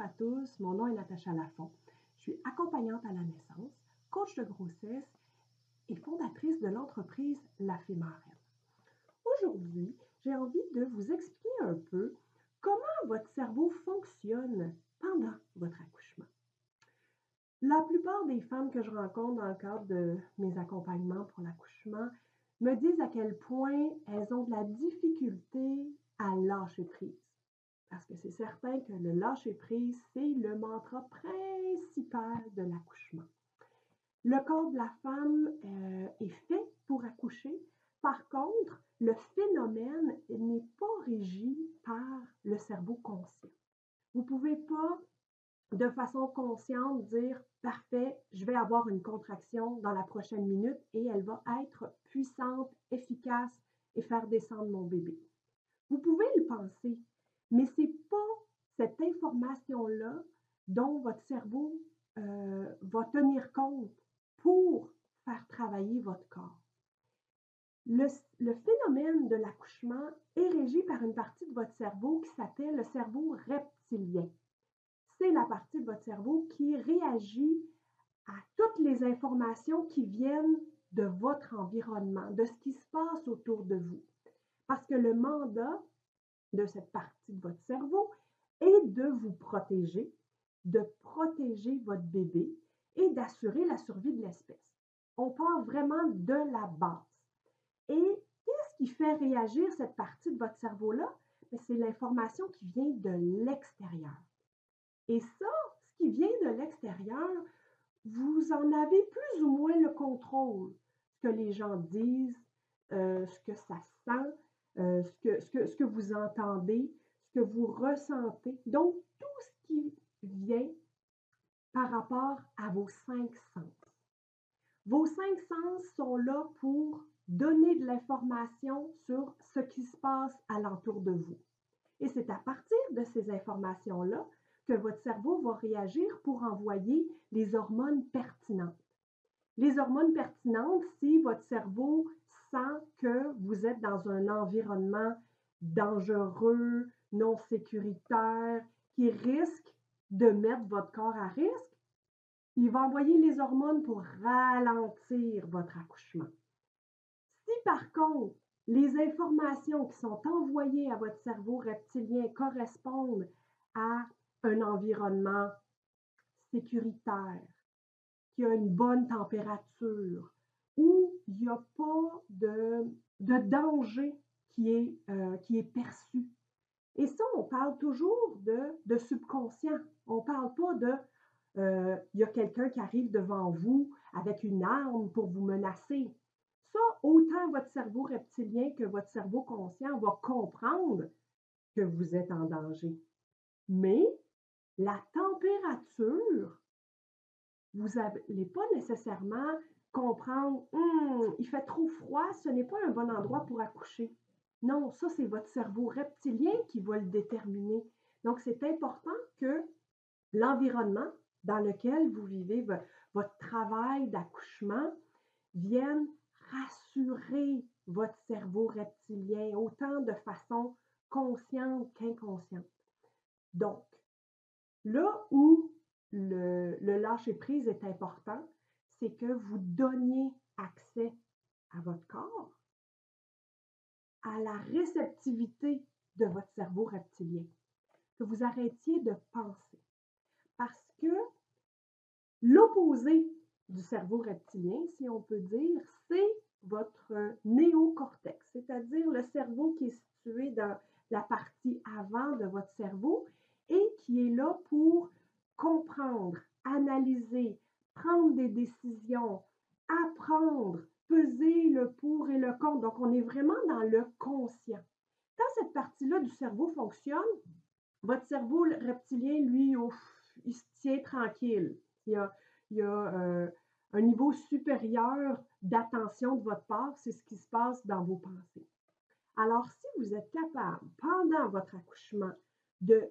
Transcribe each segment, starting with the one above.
à tous, mon nom est Natacha Lafont. Je suis accompagnante à la naissance, coach de grossesse et fondatrice de l'entreprise La Fée Aujourd'hui, j'ai envie de vous expliquer un peu comment votre cerveau fonctionne pendant votre accouchement. La plupart des femmes que je rencontre dans le cadre de mes accompagnements pour l'accouchement me disent à quel point elles ont de la difficulté à lâcher prise. Parce que c'est certain que le lâcher-prise, c'est le mantra principal de l'accouchement. Le corps de la femme euh, est fait pour accoucher. Par contre, le phénomène n'est pas régi par le cerveau conscient. Vous ne pouvez pas, de façon consciente, dire Parfait, je vais avoir une contraction dans la prochaine minute et elle va être puissante, efficace et faire descendre mon bébé. Vous pouvez le penser, mais ce n'est pas cette information-là dont votre cerveau euh, va tenir compte pour faire travailler votre corps. Le, le phénomène de l'accouchement est régi par une partie de votre cerveau qui s'appelle le cerveau reptilien. C'est la partie de votre cerveau qui réagit à toutes les informations qui viennent de votre environnement, de ce qui se passe autour de vous. Parce que le mandat de cette partie de votre cerveau est de vous protéger, de protéger votre bébé et d'assurer la survie de l'espèce. On part vraiment de la base. Et qu'est-ce qui fait réagir cette partie de votre cerveau-là? Ben, c'est l'information qui vient de l'extérieur. Et ça, ce qui vient de l'extérieur, vous en avez plus ou moins le contrôle. Ce que les gens disent, euh, ce que ça sent, euh, ce, que, ce, que, ce que vous entendez, ce que vous ressentez. Donc, tout ce qui vient par rapport à vos cinq sens. Vos cinq sens sont là pour donner de l'information sur ce qui se passe alentour de vous. Et c'est à partir de ces informations-là que votre cerveau va réagir pour envoyer les hormones pertinentes. Les hormones pertinentes, si votre cerveau sent que vous êtes dans un environnement dangereux, non sécuritaire, qui risque de mettre votre corps à risque, il va envoyer les hormones pour ralentir votre accouchement. Si par contre, les informations qui sont envoyées à votre cerveau reptilien correspondent à un environnement sécuritaire, qui a une bonne température, il n'y a pas de, danger qui est, euh, qui est perçu. Et ça, on parle toujours de, de subconscient. On ne parle pas de euh, il y a quelqu'un qui arrive devant vous avec une arme pour vous menacer. Ça, autant votre cerveau reptilien que votre cerveau conscient va comprendre que vous êtes en danger. Mais la température, vous n'allez pas nécessairement comprendre, hum, il fait trop froid, ce n'est pas un bon endroit pour accoucher. Non, ça, c'est votre cerveau reptilien qui va le déterminer. Donc, c'est important que l'environnement dans lequel vous vivez votre travail d'accouchement vienne rassurer votre cerveau reptilien autant de façon consciente qu'inconsciente. Donc, là où le, le lâcher-prise est important, c'est que vous donniez accès à votre corps, à la réceptivité de votre cerveau reptilien, que vous arrêtiez de penser. Parce que l'opposé du cerveau reptilien, si on peut dire, c'est votre néocortex, c'est-à-dire le cerveau qui est situé dans la partie avant de votre cerveau et qui est là pour comprendre, analyser, prendre des décisions, apprendre, peser le pour et le contre. Donc, on est vraiment dans le conscient. Quand cette partie-là du cerveau fonctionne, votre cerveau reptilien, lui, il se tient tranquille. Il y a, il y a euh, un niveau supérieur d'attention de votre part, c'est ce qui se passe dans vos pensées. Alors, si vous êtes capable, pendant votre accouchement, de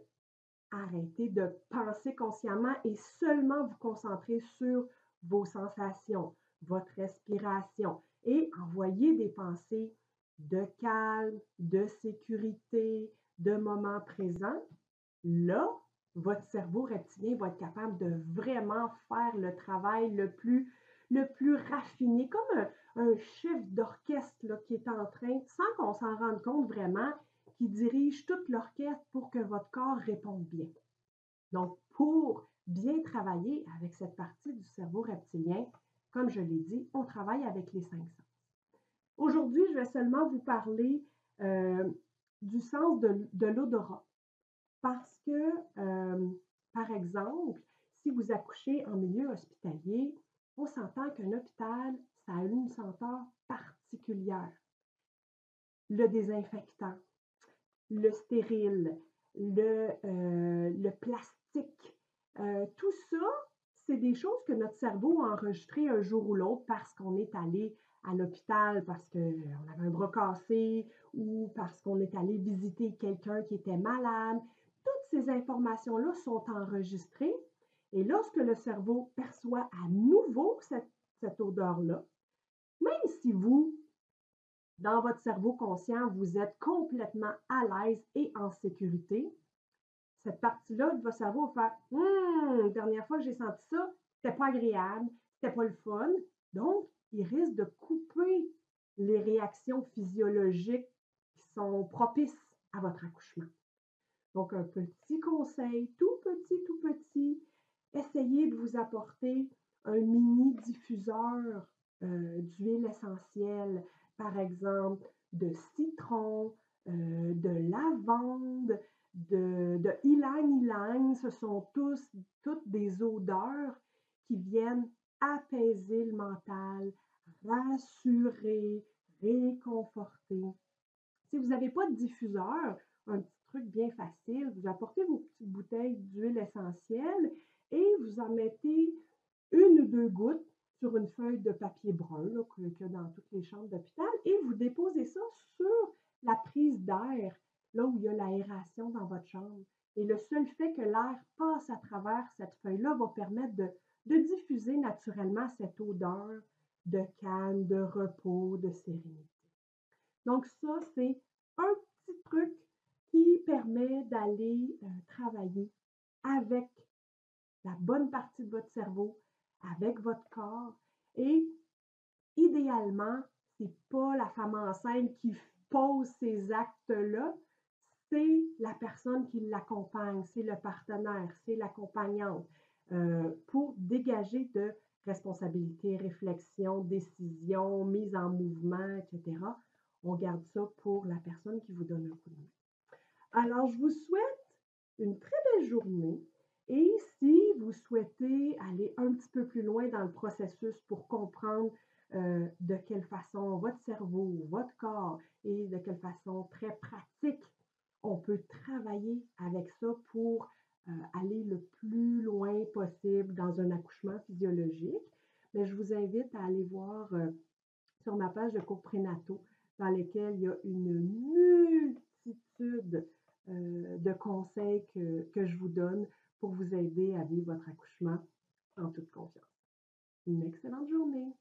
arrêter de penser consciemment et seulement vous concentrer sur vos sensations, votre respiration et envoyer des pensées de calme, de sécurité, de moment présent, là, votre cerveau reptilien va être capable de vraiment faire le travail le plus, le plus raffiné, comme un, chef d'orchestre qui est en train, sans qu'on s'en rende compte vraiment, qui dirige tout l'orchestre pour que votre corps réponde bien. Donc, pour bien travailler avec cette partie du cerveau reptilien, comme je l'ai dit, on travaille avec les cinq sens. Aujourd'hui, je vais seulement vous parler euh, du sens de, l'odorat. Parce que, euh, par exemple, si vous accouchez en milieu hospitalier, on s'entend qu'un hôpital, ça a une senteur particulière. Le désinfectant, le stérile, le, euh, le plastique, tout ça, c'est des choses que notre cerveau a enregistrées un jour ou l'autre parce qu'on est allé à l'hôpital parce qu'on avait un bras cassé ou parce qu'on est allé visiter quelqu'un qui était malade. Toutes ces informations-là sont enregistrées et lorsque le cerveau perçoit à nouveau cette, cette odeur-là, même si vous, dans votre cerveau conscient, vous êtes complètement à l'aise et en sécurité, cette partie-là de votre cerveau va faire Hum, dernière fois que j'ai senti ça, c'était pas agréable, c'était pas le fun. Donc, il risque de couper les réactions physiologiques qui sont propices à votre accouchement. Donc, un petit conseil, tout petit, tout petit, essayez de vous apporter un mini diffuseur euh, d'huile essentielle, par exemple de citron, euh, de lavande, de, de ylang-ylang. Ce sont tous, toutes des odeurs qui viennent apaiser le mental, rassurer, réconforter. Si vous n'avez pas de diffuseur, un petit truc bien facile, vous apportez vos petites bouteilles d'huile essentielle et vous en mettez une ou deux gouttes sur une feuille de papier brun qu'il y a dans toutes les chambres d'hôpital et vous déposez ça sur la prise d'air, là où il y a l'aération dans votre chambre. Et le seul fait que l'air passe à travers cette feuille-là va permettre de, diffuser naturellement cette odeur de calme, de repos, de sérénité. Donc ça, c'est un petit truc qui permet d'aller euh, travailler avec la bonne partie de votre cerveau, avec votre corps. Et idéalement, c'est pas la femme enceinte qui pose ces actes-là, c'est la personne qui l'accompagne, c'est le partenaire, c'est l'accompagnante euh, pour dégager de responsabilité, réflexion, décision, mise en mouvement, etc. On garde ça pour la personne qui vous donne un coup de main. Alors, je vous souhaite une très belle journée. Et si vous souhaitez aller un petit peu plus loin dans le processus pour comprendre euh, de quelle façon votre cerveau, votre corps et de quelle façon très pratique on peut travailler avec ça pour euh, aller le plus loin possible dans un accouchement physiologique, mais je vous invite à aller voir euh, sur ma page de cours prénataux dans lesquels il y a une multitude de conseils que, que je vous donne pour vous aider à vivre votre accouchement en toute confiance. Une excellente journée.